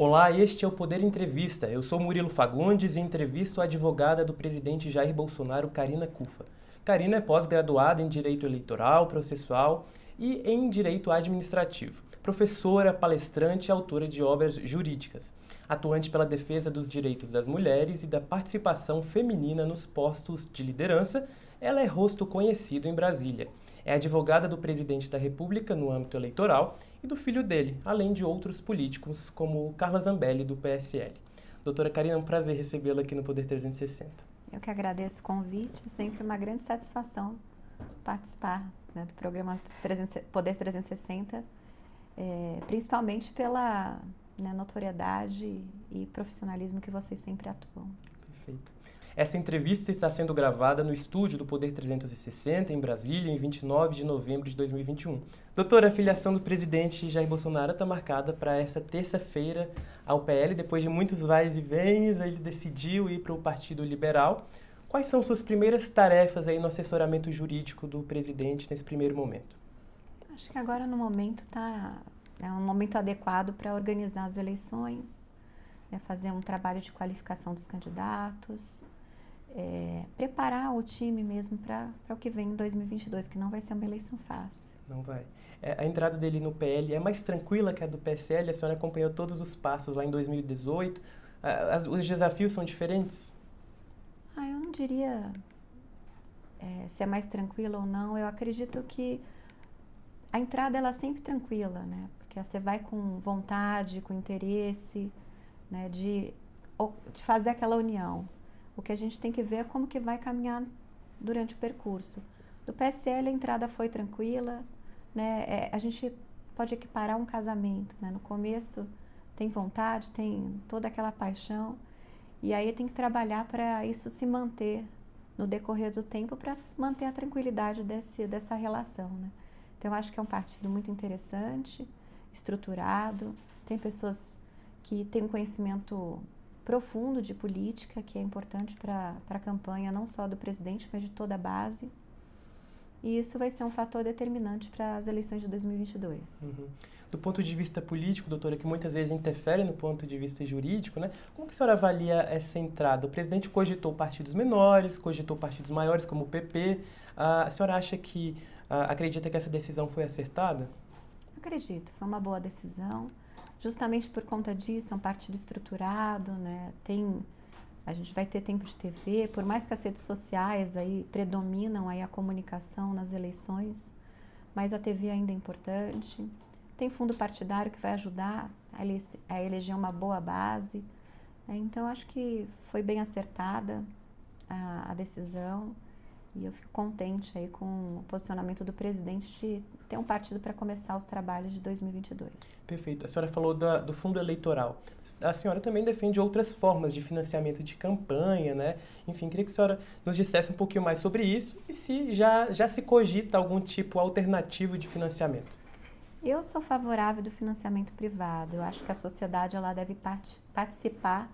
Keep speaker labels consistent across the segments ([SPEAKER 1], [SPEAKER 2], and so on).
[SPEAKER 1] Olá, este é o Poder Entrevista. Eu sou Murilo Fagundes e entrevisto a advogada do presidente Jair Bolsonaro, Karina Cufa. Karina é pós-graduada em Direito Eleitoral, Processual e em Direito Administrativo. Professora, palestrante e autora de obras jurídicas. Atuante pela defesa dos direitos das mulheres e da participação feminina nos postos de liderança, ela é rosto conhecido em Brasília. É advogada do presidente da República no âmbito eleitoral e do filho dele, além de outros políticos, como Carla Zambelli, do PSL. Doutora Karina, é um prazer recebê-la aqui no Poder 360.
[SPEAKER 2] Eu que agradeço o convite, é sempre uma grande satisfação participar né, do programa Poder 360, é, principalmente pela né, notoriedade e profissionalismo que vocês sempre atuam.
[SPEAKER 1] Perfeito. Essa entrevista está sendo gravada no estúdio do Poder 360, em Brasília, em 29 de novembro de 2021. Doutora, a filiação do presidente Jair Bolsonaro está marcada para essa terça-feira ao PL. Depois de muitos vais e vens, ele decidiu ir para o Partido Liberal. Quais são suas primeiras tarefas aí no assessoramento jurídico do presidente nesse primeiro momento?
[SPEAKER 2] Acho que agora no momento está é um momento adequado para organizar as eleições, né, fazer um trabalho de qualificação dos candidatos, é, preparar o time mesmo para o que vem em 2022, que não vai ser uma eleição fácil.
[SPEAKER 1] Não vai. É, a entrada dele no PL é mais tranquila que a do PSL? A senhora acompanhou todos os passos lá em 2018. As, os desafios são diferentes?
[SPEAKER 2] Ah, eu não diria é, se é mais tranquila ou não. Eu acredito que a entrada ela é sempre tranquila, né? Porque você vai com vontade, com interesse, né? De, de fazer aquela união. O que a gente tem que ver é como que vai caminhar durante o percurso. Do PSL a entrada foi tranquila, né? É, a gente pode equiparar um casamento, né? No começo tem vontade, tem toda aquela paixão e aí tem que trabalhar para isso se manter no decorrer do tempo para manter a tranquilidade desse, dessa relação, né? Então eu acho que é um partido muito interessante, estruturado, tem pessoas que têm um conhecimento profundo de política, que é importante para a campanha não só do presidente, mas de toda a base. E isso vai ser um fator determinante para as eleições de 2022.
[SPEAKER 1] Uhum. Do ponto de vista político, doutora, que muitas vezes interfere no ponto de vista jurídico, né? Como que a senhora avalia essa entrada? O presidente cogitou partidos menores, cogitou partidos maiores, como o PP. Ah, a senhora acha que, ah, acredita que essa decisão foi acertada?
[SPEAKER 2] Acredito, foi uma boa decisão justamente por conta disso, é um partido estruturado, né? Tem a gente vai ter tempo de TV, por mais que as redes sociais aí predominam aí a comunicação nas eleições, mas a TV ainda é importante. Tem fundo partidário que vai ajudar a eleger uma boa base. Né? Então, acho que foi bem acertada a, a decisão. E eu fico contente aí com o posicionamento do presidente de ter um partido para começar os trabalhos de 2022.
[SPEAKER 1] Perfeito. A senhora falou da, do fundo eleitoral. A senhora também defende outras formas de financiamento de campanha, né? Enfim, queria que a senhora nos dissesse um pouquinho mais sobre isso e se já, já se cogita algum tipo alternativo de financiamento.
[SPEAKER 2] Eu sou favorável do financiamento privado. Eu acho que a sociedade ela deve part participar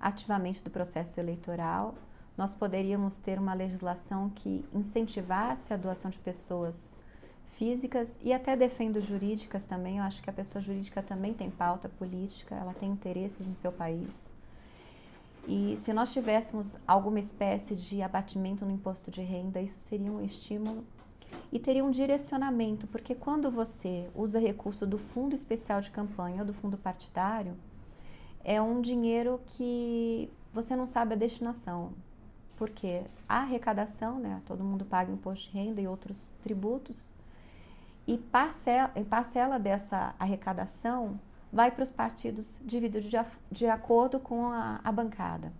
[SPEAKER 2] ativamente do processo eleitoral nós poderíamos ter uma legislação que incentivasse a doação de pessoas físicas e até defendo jurídicas também. Eu acho que a pessoa jurídica também tem pauta política, ela tem interesses no seu país. E se nós tivéssemos alguma espécie de abatimento no imposto de renda, isso seria um estímulo e teria um direcionamento, porque quando você usa recurso do fundo especial de campanha ou do fundo partidário, é um dinheiro que você não sabe a destinação porque a arrecadação, né, todo mundo paga imposto de renda e outros tributos, e parcela, parcela dessa arrecadação vai para os partidos dividido de, de acordo com a, a bancada.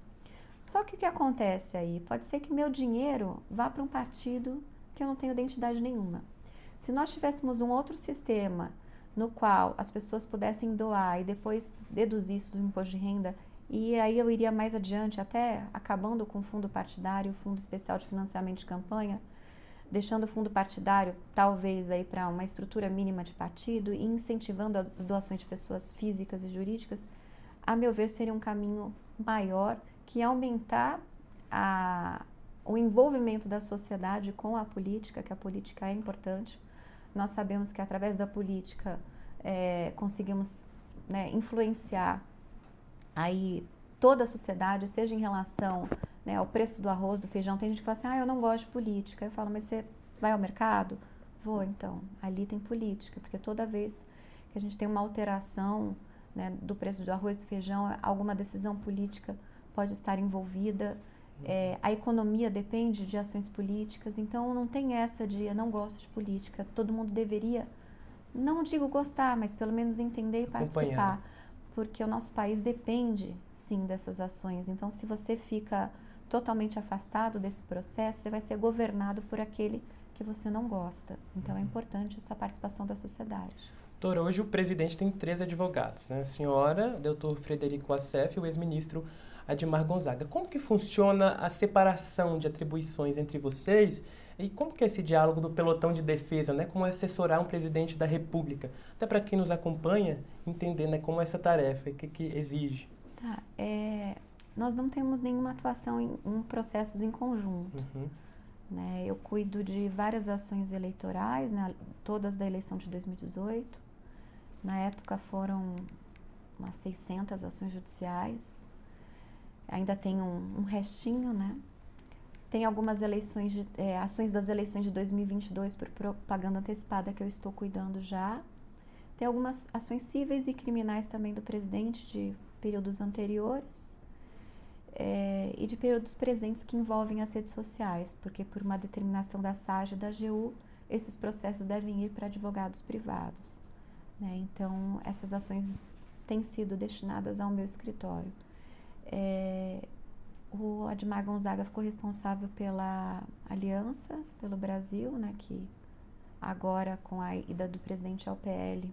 [SPEAKER 2] Só que o que acontece aí? Pode ser que meu dinheiro vá para um partido que eu não tenho identidade nenhuma. Se nós tivéssemos um outro sistema no qual as pessoas pudessem doar e depois deduzir isso do imposto de renda e aí eu iria mais adiante, até acabando com o fundo partidário, o fundo especial de financiamento de campanha, deixando o fundo partidário talvez aí para uma estrutura mínima de partido e incentivando as doações de pessoas físicas e jurídicas, a meu ver seria um caminho maior que aumentar a, o envolvimento da sociedade com a política, que a política é importante. Nós sabemos que através da política é, conseguimos né, influenciar aí toda a sociedade, seja em relação né, ao preço do arroz, do feijão, tem gente que fala assim, ah, eu não gosto de política. Eu falo, mas você vai ao mercado? Vou, então. Ali tem política, porque toda vez que a gente tem uma alteração né, do preço do arroz e do feijão, alguma decisão política pode estar envolvida. É, a economia depende de ações políticas, então não tem essa de eu não gosto de política. Todo mundo deveria, não digo gostar, mas pelo menos entender e participar, porque o nosso país depende sim dessas ações. Então, se você fica totalmente afastado desse processo, você vai ser governado por aquele que você não gosta. Então, é uhum. importante essa participação da sociedade.
[SPEAKER 1] Doutor, hoje o presidente tem três advogados, né? A senhora, doutor Frederico Assef e o ex-ministro Admar Gonzaga. Como que funciona a separação de atribuições entre vocês e como que é esse diálogo do pelotão de defesa, né? Como assessorar um presidente da República? Até para quem nos acompanha entender, né, como é essa tarefa, o que, que exige.
[SPEAKER 2] Tá, é, nós não temos nenhuma atuação em, em processos em conjunto. Uhum. Né? Eu cuido de várias ações eleitorais, né? todas da eleição de 2018. Na época foram umas 600 ações judiciais ainda tem um, um restinho, né? Tem algumas eleições de, é, ações das eleições de 2022 por propaganda antecipada que eu estou cuidando já. Tem algumas ações cíveis e criminais também do presidente de períodos anteriores é, e de períodos presentes que envolvem as redes sociais, porque por uma determinação da SAGE e da AGU, esses processos devem ir para advogados privados. Né? Então, essas ações têm sido destinadas ao meu escritório. É, o Admar Gonzaga ficou responsável pela aliança pelo Brasil, né, que agora com a ida do presidente ao PL,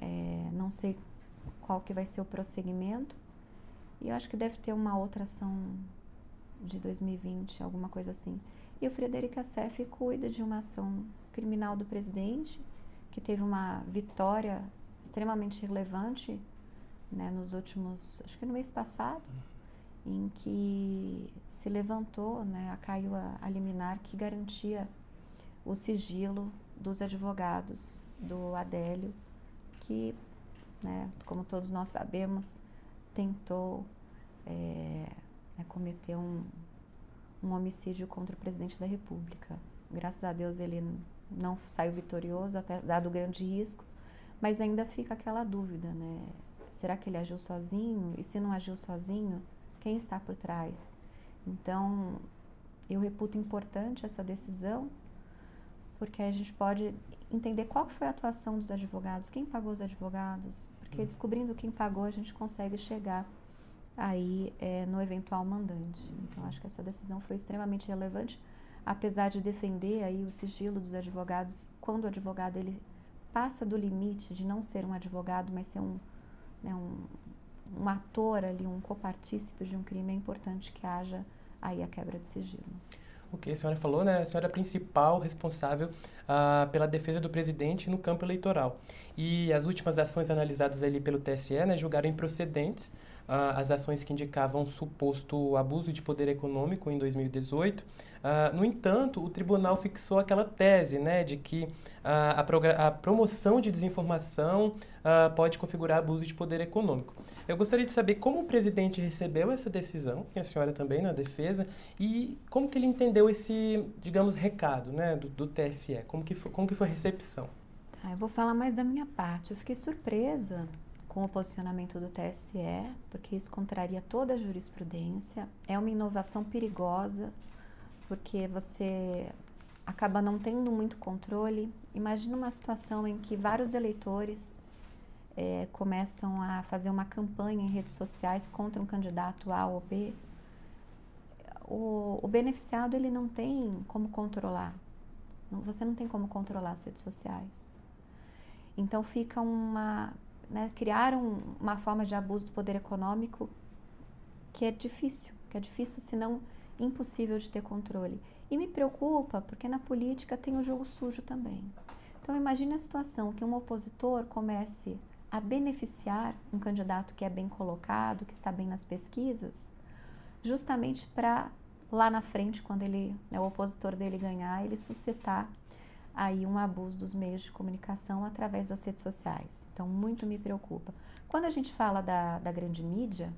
[SPEAKER 2] é, não sei qual que vai ser o prosseguimento, e eu acho que deve ter uma outra ação de 2020, alguma coisa assim. E o Frederico Assef cuida de uma ação criminal do presidente, que teve uma vitória extremamente relevante né, nos últimos, acho que no mês passado, em que se levantou, né, caiu a, a liminar que garantia o sigilo dos advogados do Adélio, que, né, como todos nós sabemos, tentou é, né, cometer um, um homicídio contra o presidente da República. Graças a Deus ele não saiu vitorioso, apesar do grande risco, mas ainda fica aquela dúvida, né? Será que ele agiu sozinho? E se não agiu sozinho, quem está por trás? Então, eu reputo importante essa decisão, porque a gente pode entender qual foi a atuação dos advogados, quem pagou os advogados, porque uhum. descobrindo quem pagou, a gente consegue chegar aí é, no eventual mandante. Então, acho que essa decisão foi extremamente relevante, apesar de defender aí o sigilo dos advogados, quando o advogado ele passa do limite de não ser um advogado, mas ser um né, um, um ator ali, um copartícipe de um crime, é importante que haja aí a quebra de sigilo.
[SPEAKER 1] O que a senhora falou, né? A senhora é a principal responsável ah, pela defesa do presidente no campo eleitoral. E as últimas ações analisadas ali pelo TSE né, julgaram improcedentes uh, as ações que indicavam suposto abuso de poder econômico em 2018. Uh, ah, no entanto, o tribunal fixou aquela tese né, de que uh, a, a, promoção de desinformação pode configurar abuso de poder econômico. Eu gostaria de saber como o presidente recebeu essa decisão, e a senhora também na defesa, e como que ele entendeu esse, digamos, recado né, do, do TSE, como que, foi, como que foi a recepção.
[SPEAKER 2] Tá, eu vou falar mais da minha parte. Eu fiquei surpresa com o posicionamento do TSE, porque isso contraria toda a jurisprudência. É uma inovação perigosa, porque você acaba não tendo muito controle. Imagina uma situação em que vários eleitores é, começam a fazer uma campanha em redes sociais contra um candidato A ou B. O, o beneficiado ele não tem como controlar. Você não tem como controlar as redes sociais. Então fica uma né, criaram uma forma de abuso do poder econômico que é difícil, que é difícil, se não impossível de ter controle. E me preocupa porque na política tem o jogo sujo também. Então imagine a situação que um opositor comece a beneficiar um candidato que é bem colocado, que está bem nas pesquisas, justamente para lá na frente, quando ele, né, o opositor dele ganhar, ele suscitar aí um abuso dos meios de comunicação através das redes sociais. Então, muito me preocupa. Quando a gente fala da, da grande mídia,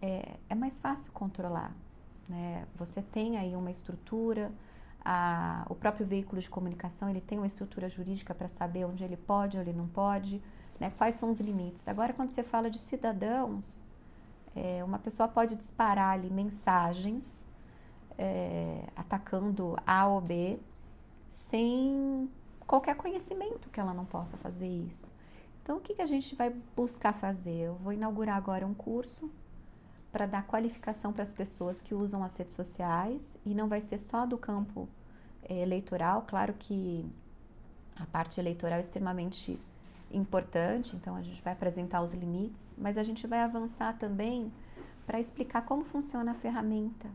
[SPEAKER 2] é, é mais fácil controlar. Né? Você tem aí uma estrutura, a, o próprio veículo de comunicação ele tem uma estrutura jurídica para saber onde ele pode, onde ele não pode, né? quais são os limites. Agora, quando você fala de cidadãos, é, uma pessoa pode disparar ali mensagens é, atacando A ou B sem qualquer conhecimento que ela não possa fazer isso. Então, o que, que a gente vai buscar fazer? Eu vou inaugurar agora um curso para dar qualificação para as pessoas que usam as redes sociais e não vai ser só do campo é, eleitoral. Claro que a parte eleitoral é extremamente importante, então a gente vai apresentar os limites, mas a gente vai avançar também para explicar como funciona a ferramenta.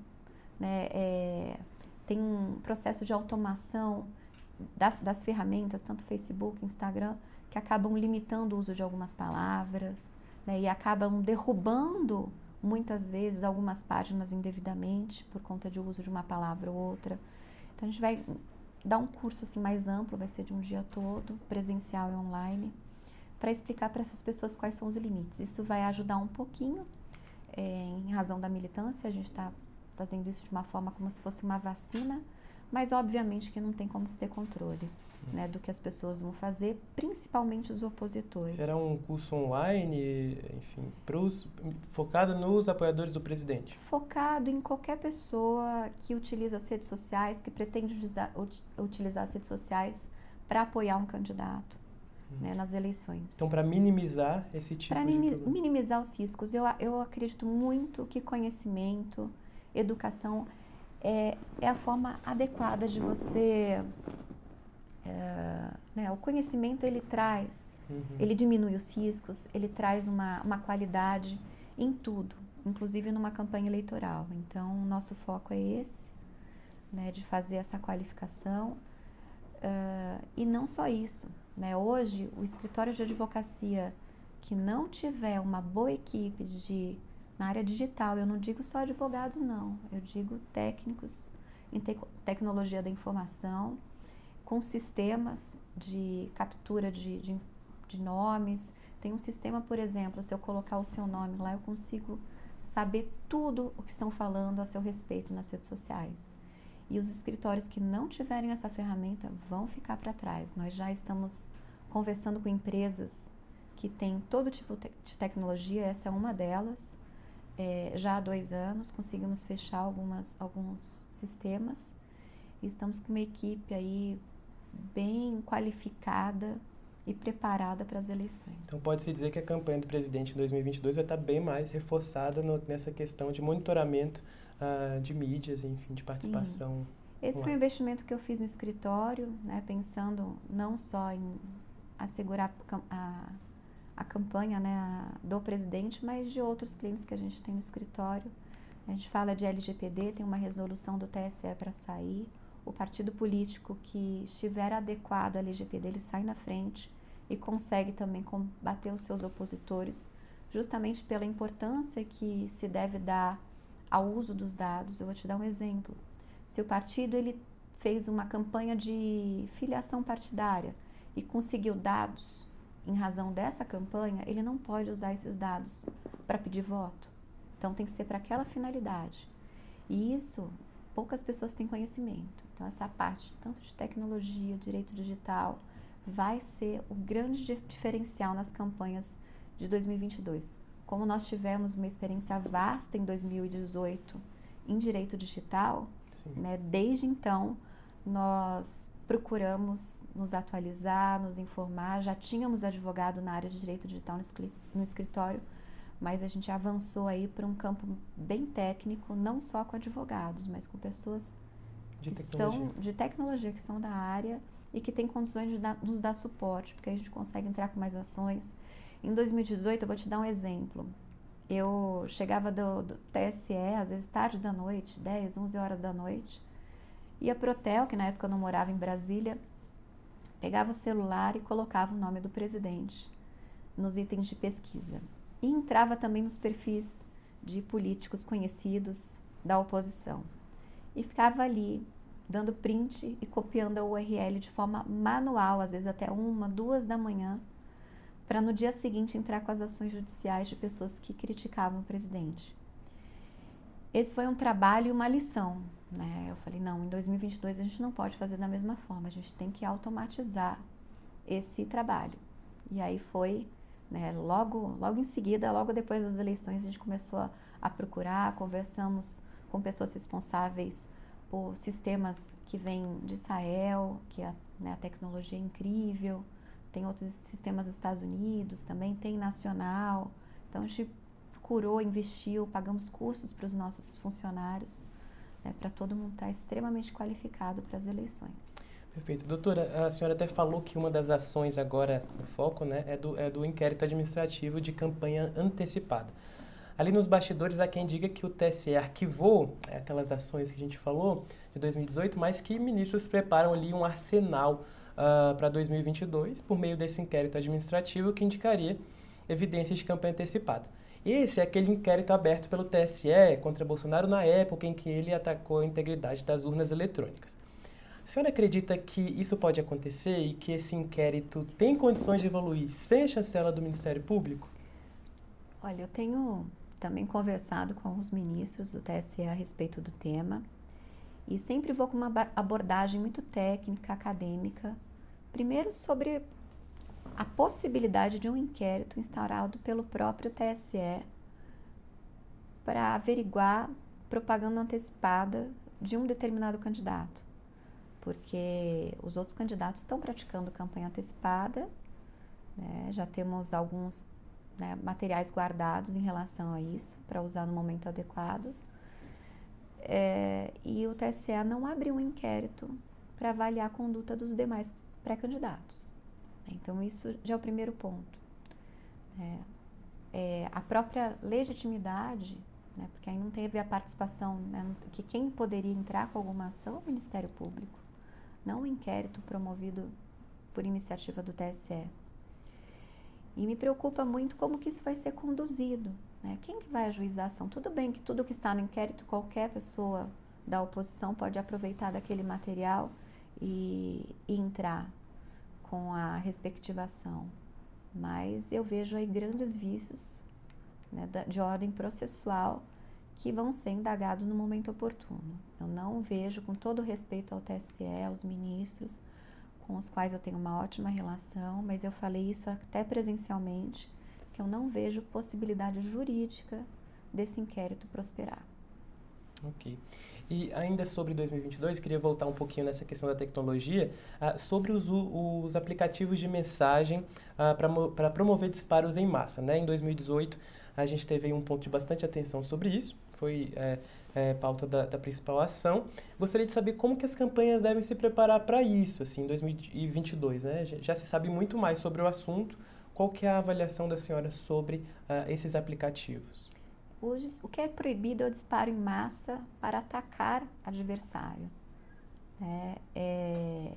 [SPEAKER 2] Né? É, tem um processo de automação da, das ferramentas, tanto Facebook, Instagram, que acabam limitando o uso de algumas palavras né, e acabam derrubando muitas vezes algumas páginas indevidamente por conta de uso de uma palavra ou outra. Então a gente vai dar um curso assim mais amplo, vai ser de um dia todo, presencial e online, para explicar para essas pessoas quais são os limites. Isso vai ajudar um pouquinho, é, em razão da militância, a gente está fazendo isso de uma forma como se fosse uma vacina, mas obviamente que não tem como se ter controle né, do que as pessoas vão fazer, principalmente os opositores.
[SPEAKER 1] Será um curso online, enfim, pros, focado nos apoiadores do presidente?
[SPEAKER 2] Focado em qualquer pessoa que utiliza as redes sociais, que pretende utilizar, utilizar as redes sociais para apoiar um candidato. Uhum. Né, nas eleições.
[SPEAKER 1] Então, para minimizar esse tipo
[SPEAKER 2] pra
[SPEAKER 1] de
[SPEAKER 2] Para minimizar os riscos, eu, eu acredito muito que conhecimento, educação é, é a forma adequada de você é, né, o conhecimento ele traz, uhum. ele diminui os riscos, ele traz uma, uma qualidade em tudo, inclusive numa campanha eleitoral. Então, nosso foco é esse, né, de fazer essa qualificação. Uh, e não só isso, né? Hoje, o escritório de advocacia que não tiver uma boa equipe de na área digital, eu não digo só advogados, não, eu digo técnicos em te tecnologia da informação, com sistemas de captura de, de, de nomes. Tem um sistema, por exemplo, se eu colocar o seu nome lá, eu consigo saber tudo o que estão falando a seu respeito nas redes sociais. E os escritórios que não tiverem essa ferramenta vão ficar para trás. Nós já estamos conversando com empresas que têm todo tipo de tecnologia, essa é uma delas. É, já há dois anos conseguimos fechar algumas, alguns sistemas estamos com uma equipe aí bem qualificada e preparada para as eleições.
[SPEAKER 1] Então pode-se dizer que a campanha do presidente em 2022 vai estar bem mais reforçada no, nessa questão de monitoramento uh, de mídias, enfim, de participação. Sim.
[SPEAKER 2] Esse foi um investimento que eu fiz no escritório, né, pensando não só em assegurar a, a campanha né, a, do presidente, mas de outros clientes que a gente tem no escritório. A gente fala de LGPD, tem uma resolução do TSE para sair o partido político que estiver adequado à LGPD, ele sai na frente e consegue também combater os seus opositores, justamente pela importância que se deve dar ao uso dos dados. Eu vou te dar um exemplo. Se o partido ele fez uma campanha de filiação partidária e conseguiu dados em razão dessa campanha, ele não pode usar esses dados para pedir voto. Então tem que ser para aquela finalidade. E isso poucas pessoas têm conhecimento. Então, essa parte, tanto de tecnologia, direito digital, vai ser o grande diferencial nas campanhas de 2022. Como nós tivemos uma experiência vasta em 2018 em direito digital, né, desde então nós procuramos nos atualizar, nos informar. Já tínhamos advogado na área de direito digital no escritório, mas a gente avançou aí para um campo bem técnico, não só com advogados, mas com pessoas de que tecnologia. são de tecnologia, que são da área e que têm condições de dar, nos dar suporte, porque a gente consegue entrar com mais ações. Em 2018, eu vou te dar um exemplo. Eu chegava do, do TSE, às vezes tarde da noite, 10, 11 horas da noite, ia pro hotel, que na época eu não morava em Brasília, pegava o celular e colocava o nome do presidente nos itens de pesquisa. E entrava também nos perfis de políticos conhecidos da oposição. E ficava ali dando print e copiando a URL de forma manual, às vezes até uma, duas da manhã, para no dia seguinte entrar com as ações judiciais de pessoas que criticavam o presidente. Esse foi um trabalho e uma lição. Né? Eu falei, não, em 2022 a gente não pode fazer da mesma forma, a gente tem que automatizar esse trabalho. E aí foi, né, logo, logo em seguida, logo depois das eleições, a gente começou a, a procurar, conversamos com pessoas responsáveis por sistemas que vêm de Israel, que a, né, a tecnologia é incrível, tem outros sistemas dos Estados Unidos também, tem nacional. Então a gente procurou, investiu, pagamos cursos para os nossos funcionários, né, para todo mundo estar extremamente qualificado para as eleições.
[SPEAKER 1] Perfeito. Doutora, a senhora até falou que uma das ações agora no foco né, é, do, é do inquérito administrativo de campanha antecipada. Ali nos bastidores há quem diga que o TSE arquivou é, aquelas ações que a gente falou de 2018, mas que ministros preparam ali um arsenal uh, para 2022 por meio desse inquérito administrativo que indicaria evidências de campanha antecipada. Esse é aquele inquérito aberto pelo TSE contra Bolsonaro na época em que ele atacou a integridade das urnas eletrônicas. A senhora acredita que isso pode acontecer e que esse inquérito tem condições de evoluir sem a chancela do Ministério Público?
[SPEAKER 2] Olha, eu tenho também conversado com os ministros do TSE a respeito do tema e sempre vou com uma abordagem muito técnica, acadêmica. Primeiro, sobre a possibilidade de um inquérito instaurado pelo próprio TSE para averiguar propaganda antecipada de um determinado candidato porque os outros candidatos estão praticando campanha antecipada, né? já temos alguns né, materiais guardados em relação a isso para usar no momento adequado. É, e o TSE não abriu um inquérito para avaliar a conduta dos demais pré-candidatos. Então, isso já é o primeiro ponto. É, é, a própria legitimidade, né, porque aí não teve a participação, né, que quem poderia entrar com alguma ação é o Ministério Público não um inquérito promovido por iniciativa do TSE. E me preocupa muito como que isso vai ser conduzido. Né? Quem que vai ajuizar a ação? Tudo bem que tudo que está no inquérito, qualquer pessoa da oposição pode aproveitar daquele material e, e entrar com a respectiva ação. Mas eu vejo aí grandes vícios né, de ordem processual que vão ser indagados no momento oportuno. Eu não vejo, com todo respeito ao TSE, aos ministros, com os quais eu tenho uma ótima relação, mas eu falei isso até presencialmente, que eu não vejo possibilidade jurídica desse inquérito prosperar.
[SPEAKER 1] Ok. E ainda sobre 2022, queria voltar um pouquinho nessa questão da tecnologia, uh, sobre os, os, aplicativos de mensagem uh, para promover disparos em massa. Né? Em 2018, a gente teve um ponto de bastante atenção sobre isso, foi é, é, pauta da, da, principal ação. Gostaria de saber como que as campanhas devem se preparar para isso, assim, em 2022, né? Já, se sabe muito mais sobre o assunto. Qual que é a avaliação da senhora sobre uh, esses aplicativos?
[SPEAKER 2] Hoje, o que é proibido é o disparo em massa para atacar adversário. É, é,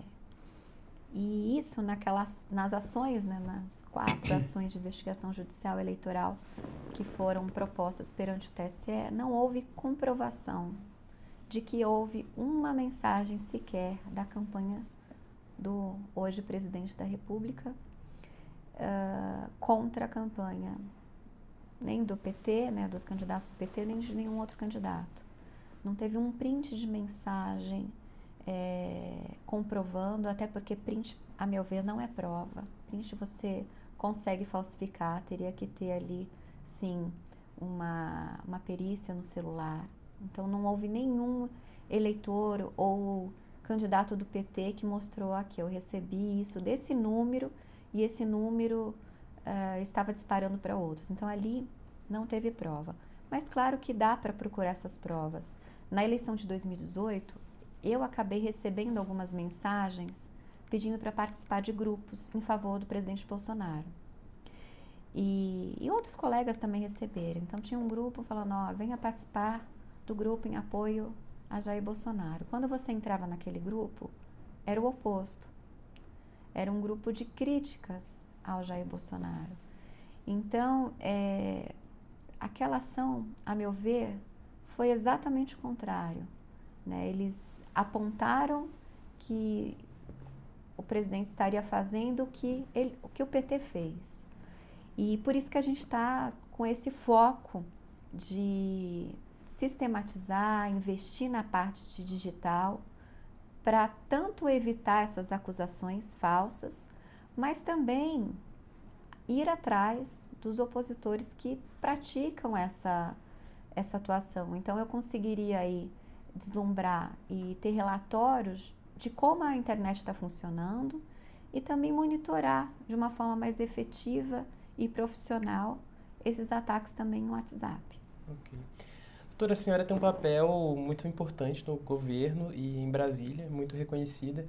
[SPEAKER 2] e isso naquelas, nas ações, né, nas quatro ações de investigação judicial eleitoral que foram propostas perante o TSE, não houve comprovação de que houve uma mensagem sequer da campanha do hoje presidente da República uh, contra a campanha nem do PT, né, dos candidatos do PT, nem de nenhum outro candidato. Não teve um print de mensagem é, comprovando, até porque print, a meu ver, não é prova. Print você consegue falsificar, teria que ter ali, sim, uma, uma perícia no celular. Então não houve nenhum eleitor ou candidato do PT que mostrou aqui, eu recebi isso desse número e esse número uh, estava disparando para outros. Então ali não teve prova. Mas claro que dá para procurar essas provas. Na eleição de 2018, eu acabei recebendo algumas mensagens pedindo para participar de grupos em favor do presidente Bolsonaro. E, e, outros colegas também receberam. Então tinha um grupo falando, ó, venha participar do grupo em apoio a Jair Bolsonaro. Quando você entrava naquele grupo, era o oposto. Era um grupo de críticas ao Jair Bolsonaro. Então, é, aquela ação, a meu ver, foi exatamente o contrário. Né? Eles apontaram que o presidente estaria fazendo o que, ele, o que o PT fez. E por isso que a gente está com esse foco de sistematizar, investir na parte digital, para tanto evitar essas acusações falsas, mas também ir atrás dos opositores que praticam essa, essa atuação. Então, eu conseguiria aí deslumbrar e ter relatórios de como a internet está funcionando e também monitorar de uma forma mais efetiva e profissional esses ataques também no WhatsApp.
[SPEAKER 1] Doutora, a senhora tem um papel muito importante no governo e em Brasília, muito reconhecida.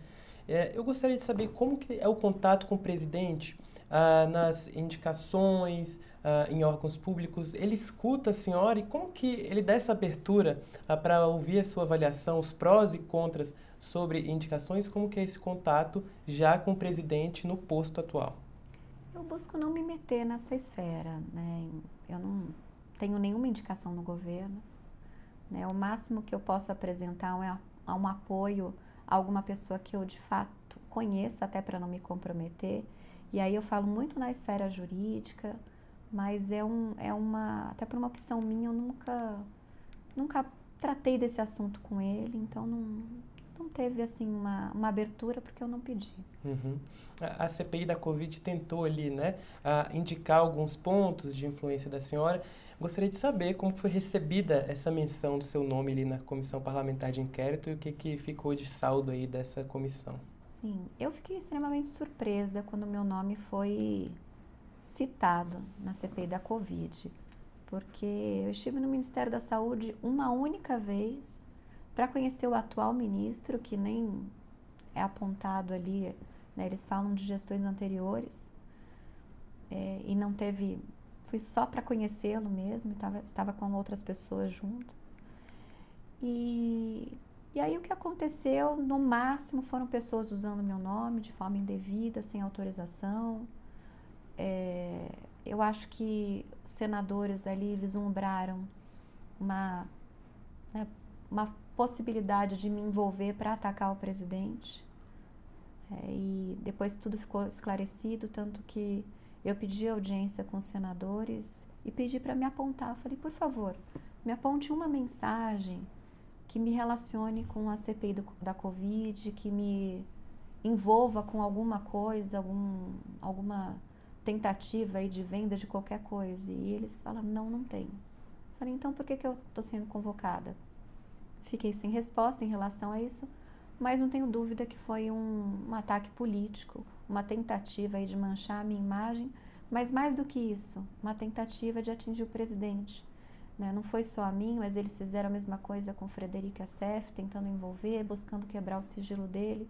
[SPEAKER 1] É, eu gostaria de saber como que é o contato com o presidente ah, nas indicações, ah, em órgãos públicos. Ele escuta a senhora e como que ele dá essa abertura ah, para ouvir a sua avaliação, os prós e contras sobre indicações? Como que é esse contato já com o presidente no posto atual?
[SPEAKER 2] Eu busco não me meter nessa esfera, né? Eu não tenho nenhuma indicação no governo. Né? O máximo que eu posso apresentar é um apoio a alguma pessoa que eu de fato conheça, até para não me comprometer. E aí eu falo muito na esfera jurídica, mas é, um, é uma, até por uma opção minha, eu nunca, nunca tratei desse assunto com ele, então não, não teve assim uma, uma abertura porque eu não pedi.
[SPEAKER 1] Uhum. A, a, CPI da Covid tentou ali, né, indicar alguns pontos de influência da senhora. Gostaria de saber como foi recebida essa menção do seu nome ali na comissão parlamentar de inquérito e o que, que ficou de saldo aí dessa comissão.
[SPEAKER 2] Sim, eu fiquei extremamente surpresa quando meu nome foi citado na CPI da Covid, porque eu estive no Ministério da Saúde uma única vez para conhecer o atual ministro, que nem é apontado ali, né, eles falam de gestões anteriores, é, e não teve Fui só para conhecê-lo mesmo, estava, estava com outras pessoas junto. E, e aí o que aconteceu, no máximo, foram pessoas usando meu nome de forma indevida, sem autorização. É, eu acho que os senadores ali vislumbraram uma, né, uma possibilidade de me envolver para atacar o presidente. É, e depois tudo ficou esclarecido, tanto que eu pedi audiência com senadores e pedi para me apontar. Falei, por favor, me aponte uma mensagem que me relacione com a CPI do, da Covid, que me envolva com alguma coisa, algum, alguma tentativa aí de venda de qualquer coisa. E eles falaram, não, não tem. Falei, então por que, que eu estou sendo convocada? Fiquei sem resposta em relação a isso, mas não tenho dúvida que foi um, um ataque político uma tentativa de manchar a minha imagem, mas mais do que isso, uma tentativa de atingir o presidente. Né? Não foi só a mim, mas eles fizeram a mesma coisa com Frederic Assef, tentando envolver, buscando quebrar o sigilo dele,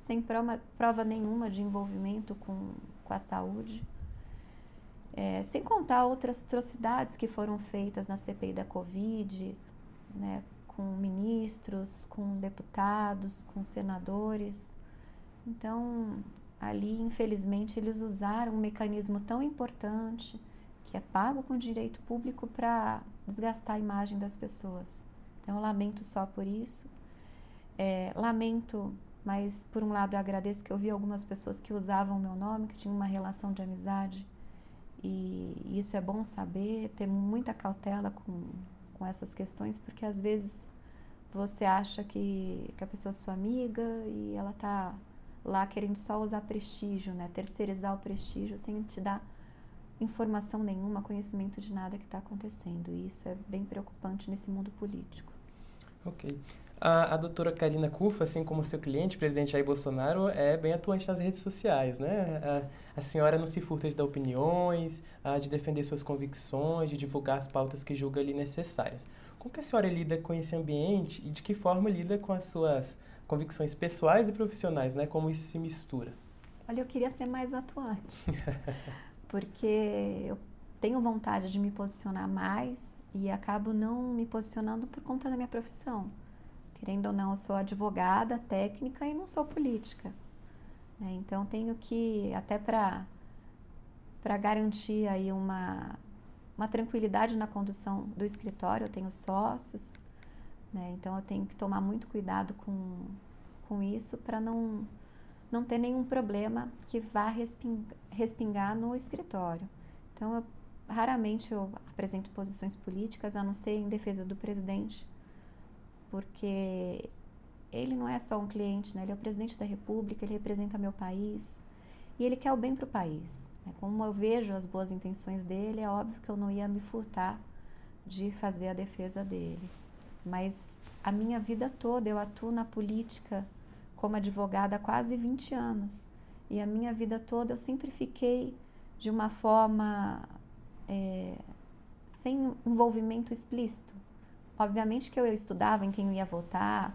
[SPEAKER 2] sem prova, prova nenhuma de envolvimento com, com a saúde. É, sem contar outras atrocidades que foram feitas na CPI da Covid, né, com ministros, com deputados, com senadores. Então, ali, infelizmente, eles usaram um mecanismo tão importante, que é pago com direito público, para desgastar a imagem das pessoas. Então, eu lamento só por isso. É, lamento, mas por um lado eu agradeço que eu vi algumas pessoas que usavam o meu nome, que tinham uma relação de amizade. E isso é bom saber, ter muita cautela com, com essas questões, porque às vezes você acha que, que a pessoa é sua amiga e ela está lá querendo só usar prestígio, né? terceirizar o prestígio sem te dar informação nenhuma, conhecimento de nada que está acontecendo. E isso é bem preocupante nesse mundo político.
[SPEAKER 1] Ok. A, a doutora Karina Kufa, assim como seu cliente, presidente Jair Bolsonaro, é bem atuante nas redes sociais, né? A, a senhora não se furta de dar opiniões, a, de defender suas convicções, de divulgar as pautas que julga ali necessárias. Como que a senhora lida com esse ambiente e de que forma lida com as suas convicções pessoais e profissionais, né? Como isso se mistura?
[SPEAKER 2] Olha, eu queria ser mais atuante, porque eu tenho vontade de me posicionar mais e acabo não me posicionando por conta da minha profissão. Querendo ou não, eu sou advogada técnica e não sou política. Né? Então tenho que até para para garantir aí uma uma tranquilidade na condução do escritório, eu tenho sócios, Né? Então eu tenho que tomar muito cuidado com, com isso para não, não ter nenhum problema que vá respingar, respingar no escritório. Então eu, raramente eu apresento posições políticas, a não ser em defesa do presidente, porque ele não é só um cliente, né? ele é o presidente da República, ele representa meu país e ele quer o bem para o país. Né? Como eu vejo as boas intenções dele, é óbvio que eu não ia me furtar de fazer a defesa dele. Mas a minha vida toda eu atuo na política como advogada há quase 20 anos. E a minha vida toda eu sempre fiquei de uma forma é, sem envolvimento explícito. Obviamente que eu estudava em quem eu ia votar,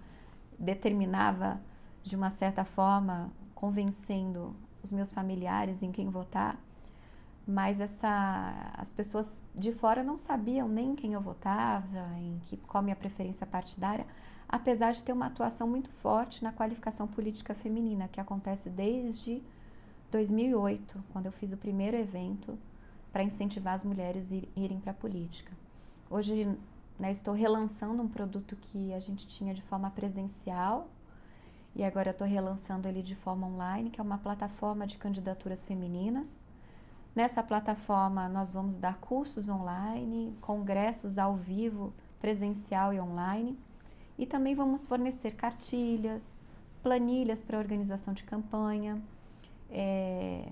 [SPEAKER 2] determinava de uma certa forma, convencendo os meus familiares em quem votar, mas essa, as pessoas de fora não sabiam nem quem eu votava, em que, qual minha preferência partidária, apesar de ter uma atuação muito forte na qualificação política feminina, que acontece desde 2008, quando eu fiz o primeiro evento para incentivar as mulheres a irem para a política. Hoje né, estou relançando um produto que a gente tinha de forma presencial e agora estou relançando ele de forma online, que é uma plataforma de candidaturas femininas. Nessa plataforma nós vamos dar cursos online, congressos ao vivo, presencial e online, e também vamos fornecer cartilhas, planilhas para organização de campanha, é,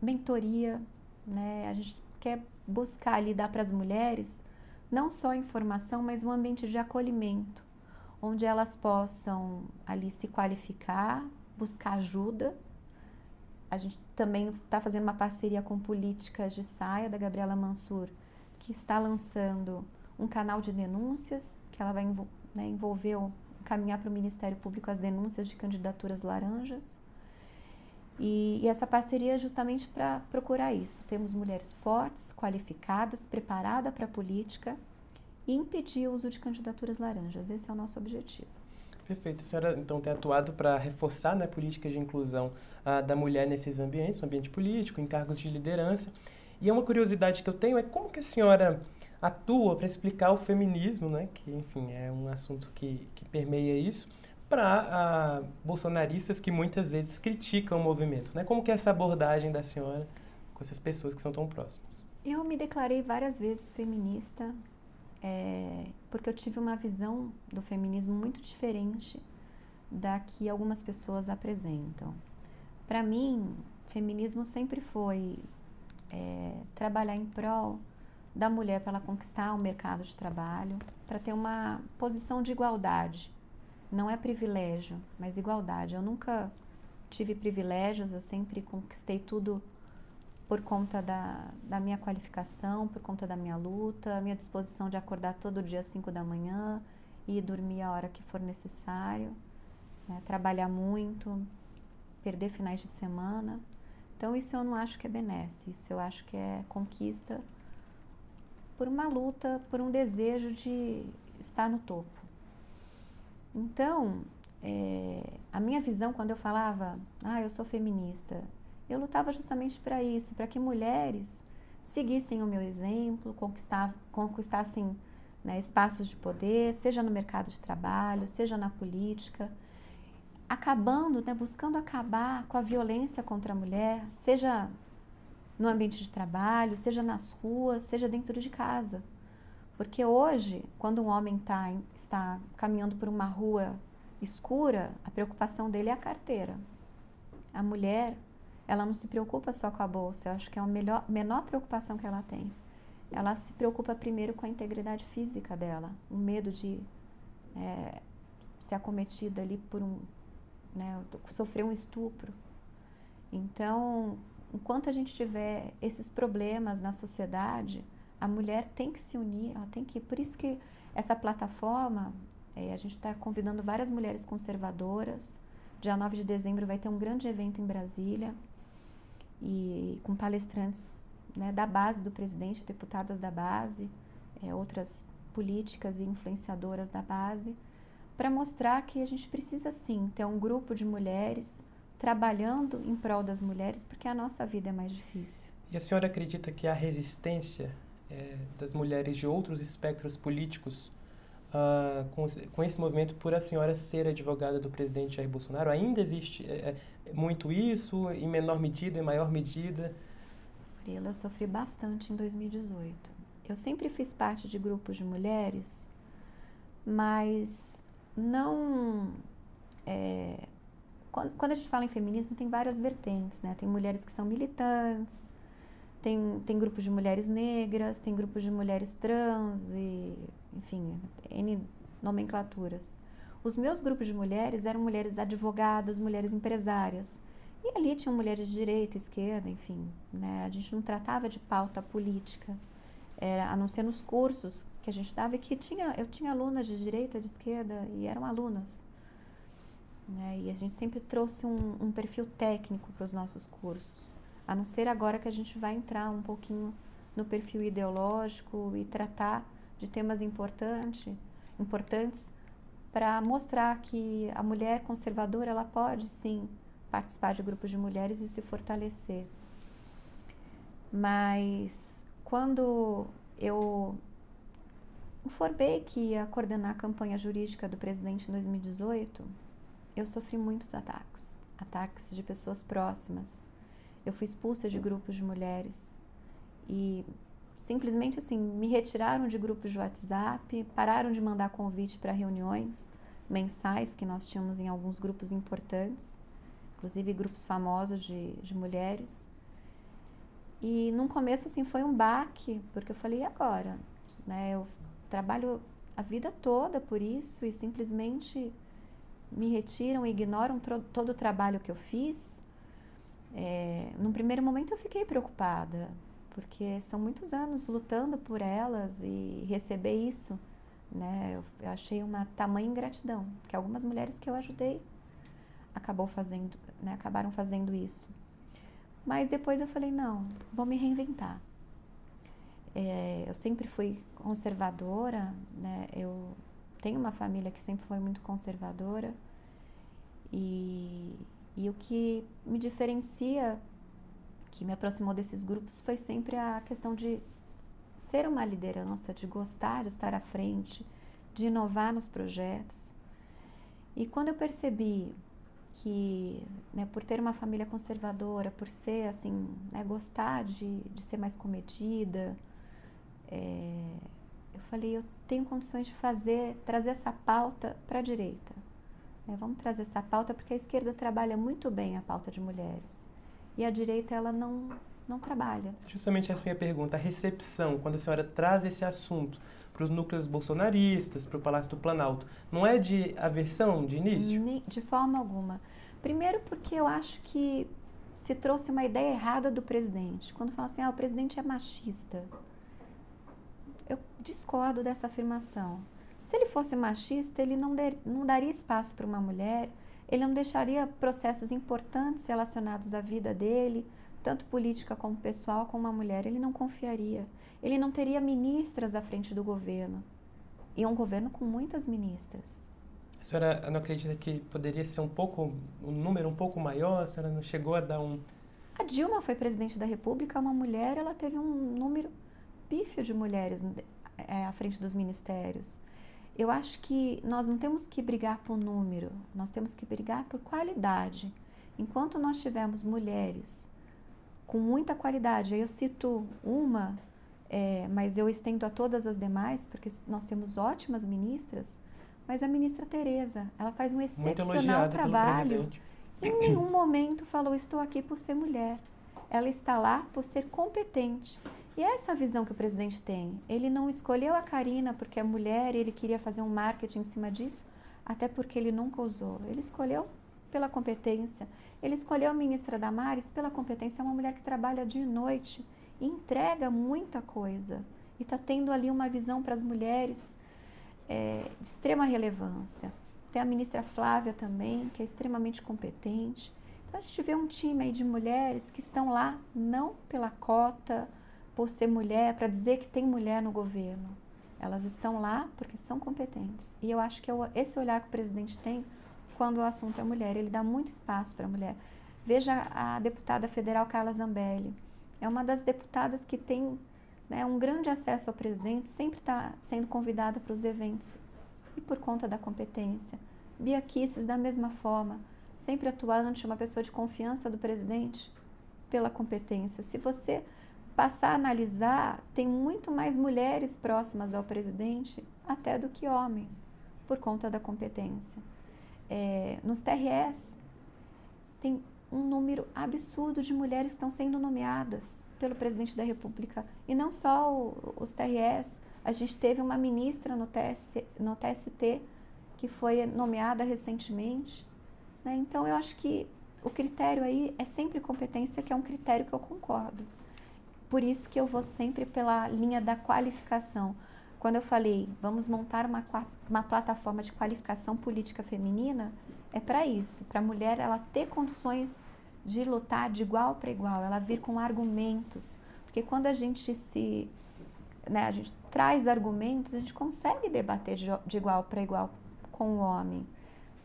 [SPEAKER 2] mentoria, né? A gente quer buscar ali dar para as mulheres não só informação, mas um ambiente de acolhimento, onde elas possam ali se qualificar, buscar ajuda. A gente também está fazendo uma parceria com Políticas de Saia, da Gabriela Mansur, que está lançando um canal de denúncias, que ela vai né, envolver, caminhar para o Ministério Público as denúncias de candidaturas laranjas. E, e essa parceria é justamente para procurar isso. Temos mulheres fortes, qualificadas, preparadas para a política e impedir o uso de candidaturas laranjas. Esse é o nosso objetivo.
[SPEAKER 1] Perfeito. A senhora, então, tem atuado para reforçar né, políticas de inclusão ah, da mulher nesses ambientes, no ambiente político, em cargos de liderança. E uma curiosidade que eu tenho é como que a senhora atua para explicar o feminismo, né, que, enfim, é um assunto que, que permeia isso, para bolsonaristas que muitas vezes criticam o movimento. Né? Como que é essa abordagem da senhora com essas pessoas que são tão próximas?
[SPEAKER 2] Eu me declarei várias vezes feminista, é, porque eu tive uma visão do feminismo muito diferente da que algumas pessoas apresentam. Para mim, feminismo sempre foi é, trabalhar em prol da mulher para ela conquistar o mercado de trabalho, para ter uma posição de igualdade não é privilégio, mas igualdade. Eu nunca tive privilégios, eu sempre conquistei tudo por conta da, da minha qualificação, por conta da minha luta, minha disposição de acordar todo dia às 5 da manhã e dormir a hora que for necessário, né? trabalhar muito, perder finais de semana. Então, isso eu não acho que é benesse, isso eu acho que é conquista por uma luta, por um desejo de estar no topo. Então, é, a minha visão quando eu falava, ah, eu sou feminista, eu lutava justamente para isso, para que mulheres seguissem o meu exemplo, conquistassem né, espaços de poder, seja no mercado de trabalho, seja na política, acabando, né, buscando acabar com a violência contra a mulher, seja no ambiente de trabalho, seja nas ruas, seja dentro de casa. Porque hoje, quando um homem tá, está caminhando por uma rua escura, a preocupação dele é a carteira. A mulher, ela não se preocupa só com a bolsa, eu acho que é a melhor, menor preocupação que ela tem. Ela se preocupa primeiro com a integridade física dela, o medo de é, ser acometida ali por um. Né, sofrer um estupro. Então, enquanto a gente tiver esses problemas na sociedade, a mulher tem que se unir, ela tem que. Por isso que essa plataforma, é, a gente está convidando várias mulheres conservadoras. Dia 9 de dezembro vai ter um grande evento em Brasília e com palestrantes né, da base do presidente, deputadas da base, é, outras políticas e influenciadoras da base, para mostrar que a gente precisa sim ter um grupo de mulheres trabalhando em prol das mulheres, porque a nossa vida é mais difícil.
[SPEAKER 1] E a senhora acredita que a resistência é, das mulheres de outros espectros políticos uh, com, com, esse movimento por a senhora ser advogada do presidente Jair Bolsonaro? Ainda existe é, muito isso, em menor medida, em maior medida?
[SPEAKER 2] Murilo, eu sofri bastante em 2018. Eu sempre fiz parte de grupos de mulheres, mas não. É, quando, quando, a gente fala em feminismo, tem várias vertentes, né? Tem mulheres que são militantes, tem, tem grupos de mulheres negras, tem grupos de mulheres trans e, enfim, N nomenclaturas. Os meus grupos de mulheres eram mulheres advogadas, mulheres empresárias. E ali tinham mulheres de direita, esquerda, enfim. Né? A gente não tratava de pauta política, era, a não ser nos cursos que a gente dava, e que tinha, eu tinha alunas de direita, de esquerda, e eram alunas. Né? E a gente sempre trouxe um, um perfil técnico para os nossos cursos. A não ser agora que a gente vai entrar um pouquinho no perfil ideológico e tratar de temas importante, importantes para mostrar que a mulher conservadora ela pode sim participar de grupos de mulheres e se fortalecer. Mas quando eu informei que ia coordenar a campanha jurídica do presidente em 2018, eu sofri muitos ataques, ataques de pessoas próximas. Eu fui expulsa de grupos de mulheres e simplesmente assim me retiraram de grupos de WhatsApp, pararam de mandar convite para reuniões mensais que nós tínhamos em alguns grupos importantes inclusive grupos famosos de, de mulheres. E num começo, assim, foi um baque, porque eu falei, e agora? Né? Eu trabalho a vida toda por isso e simplesmente me retiram e ignoram todo o trabalho que eu fiz. É, num primeiro momento eu fiquei preocupada, porque são muitos anos lutando por elas e receber isso, né? Eu, eu achei uma tamanha ingratidão, que algumas mulheres que eu ajudei acabou fazendo, né, acabaram fazendo isso. Mas depois eu falei, não, vou me reinventar. É, eu sempre fui conservadora, né? Eu tenho uma família que sempre foi muito conservadora e, e o que me diferencia, que me aproximou desses grupos, foi sempre a questão de ser uma liderança, de gostar de estar à frente, de inovar nos projetos. E quando eu percebi que, né, por ter uma família conservadora, por ser assim, né, gostar de, de ser mais comedida, é, eu falei, eu tenho condições de fazer, trazer essa pauta para a direita. Né, vamos trazer essa pauta porque a esquerda trabalha muito bem a pauta de mulheres e a direita ela não não trabalha.
[SPEAKER 1] Justamente essa é a minha pergunta, a recepção, quando a senhora traz esse assunto para os núcleos bolsonaristas, para o Palácio do Planalto, não é de aversão de início?
[SPEAKER 2] De forma alguma. Primeiro porque eu acho que se trouxe uma ideia errada do presidente. Quando fala assim, ah, o presidente é machista. Eu discordo dessa afirmação. Se ele fosse machista, ele não, der, não daria espaço para uma mulher, ele não deixaria processos importantes relacionados à vida dele, tanto política como pessoal, com uma mulher, ele não confiaria. Ele não teria ministras à frente do governo. E um governo com muitas ministras.
[SPEAKER 1] A senhora não acredita que poderia ser um pouco, um número um pouco maior? A senhora não chegou a dar um.
[SPEAKER 2] A Dilma foi presidente da República, uma mulher, ela teve um número pífio de mulheres é, à frente dos ministérios. Eu acho que nós não temos que brigar por número, nós temos que brigar por qualidade. Enquanto nós tivermos mulheres com muita qualidade. Aí eu cito uma, é, mas eu estendo a todas as demais, porque nós temos ótimas ministras, mas a ministra Tereza, ela faz um excepcional trabalho. Em nenhum momento falou, estou aqui por ser mulher. Ela está lá por ser competente. E é essa visão que o presidente tem. Ele não escolheu a Karina porque é mulher e ele queria fazer um marketing em cima disso, até porque ele nunca usou. Ele escolheu pela competência. Ele escolheu a ministra Damares pela competência, é uma mulher que trabalha dia e noite e entrega muita coisa. E está tendo ali uma visão para as mulheres é, de extrema relevância. Tem a ministra Flávia também, que é extremamente competente. A gente vê um time aí de mulheres que estão lá não pela cota, por ser mulher, para dizer que tem mulher no governo. Elas estão lá porque são competentes. E eu acho que é esse olhar que o presidente tem quando o assunto é mulher. Ele dá muito espaço para a mulher. Veja a deputada federal Carla Zambelli. É uma das deputadas que tem né, um grande acesso ao presidente, sempre está sendo convidada para os eventos e por conta da competência. Bia Kisses, da mesma forma, sempre atuante, uma pessoa de confiança do presidente pela competência. Se você passar a analisar, tem muito mais mulheres próximas ao presidente até do que homens, por conta da competência. É, nos TRS, tem um número absurdo de mulheres que estão sendo nomeadas pelo presidente da República. E não só o, os TRS, a gente teve uma ministra no, TS, no TST que foi nomeada recentemente. Né? Então, eu acho que o critério aí é sempre competência, que é um critério que eu concordo. Por isso que eu vou sempre pela linha da qualificação. Quando eu falei, vamos montar uma, uma plataforma de qualificação política feminina, é para isso, para a mulher ela ter condições de lutar de igual para igual, ela vir com argumentos. Porque quando a gente se. Né, a gente traz argumentos, a gente consegue debater de, de igual para igual com o homem.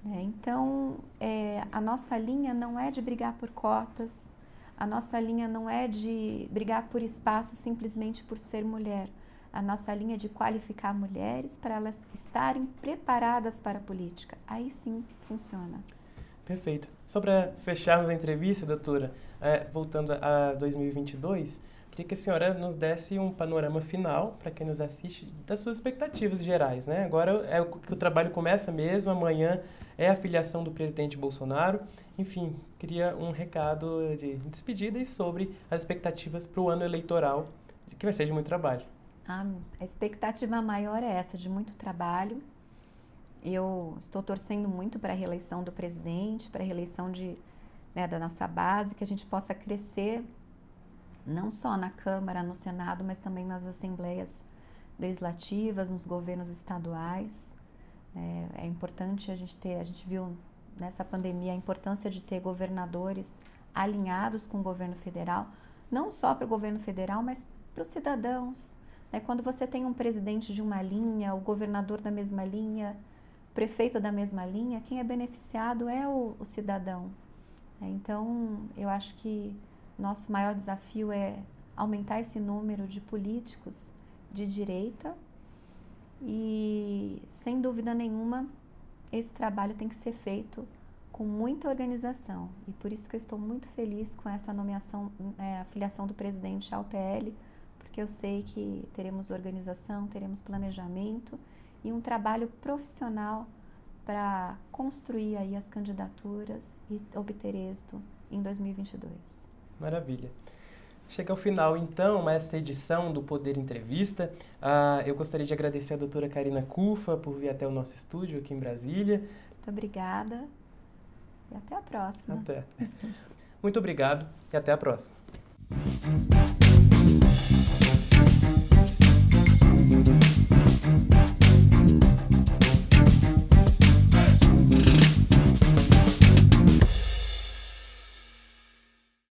[SPEAKER 2] Né? Então, é, a nossa linha não é de brigar por cotas, a nossa linha não é de brigar por espaço simplesmente por ser mulher. A nossa linha é de qualificar mulheres para elas estarem preparadas para a política. Aí sim funciona.
[SPEAKER 1] Perfeito. Só para fecharmos a entrevista, doutora, é, voltando a 2022, queria que a senhora nos desse um panorama final, para quem nos assiste, das suas expectativas gerais. Né? Agora é o que o trabalho começa mesmo, amanhã é a filiação do presidente Bolsonaro. Enfim, queria um recado de despedida e sobre as expectativas para o ano eleitoral, que vai ser de muito trabalho.
[SPEAKER 2] Ah, a expectativa maior é essa, de muito trabalho. Eu estou torcendo muito para a reeleição do presidente, para a reeleição de, né, da nossa base, que a gente possa crescer não só na Câmara, no Senado, mas também nas assembleias legislativas, nos governos estaduais. É, é, importante a gente ter, a gente viu nessa pandemia a importância de ter governadores alinhados com o governo federal, não só para o governo federal, mas para os cidadãos. Né? Quando você tem um presidente de uma linha, o governador da mesma linha, prefeito da mesma linha, quem é beneficiado é o, o cidadão. É, então, eu acho que nosso maior desafio é aumentar esse número de políticos de direita e, sem dúvida nenhuma, esse trabalho tem que ser feito com muita organização. E por isso que eu estou muito feliz com essa nomeação, é, a filiação do presidente ao PL, porque eu sei que teremos organização, teremos planejamento e um trabalho profissional para construir aí as candidaturas e obter êxito em 2022.
[SPEAKER 1] Maravilha. Chega ao final, então, essa edição do Poder Entrevista. Ah, eu gostaria de agradecer a doutora Karina Cufa por vir até o nosso estúdio aqui em Brasília.
[SPEAKER 2] Muito obrigada e até a próxima.
[SPEAKER 1] Até. Muito obrigado e até a próxima.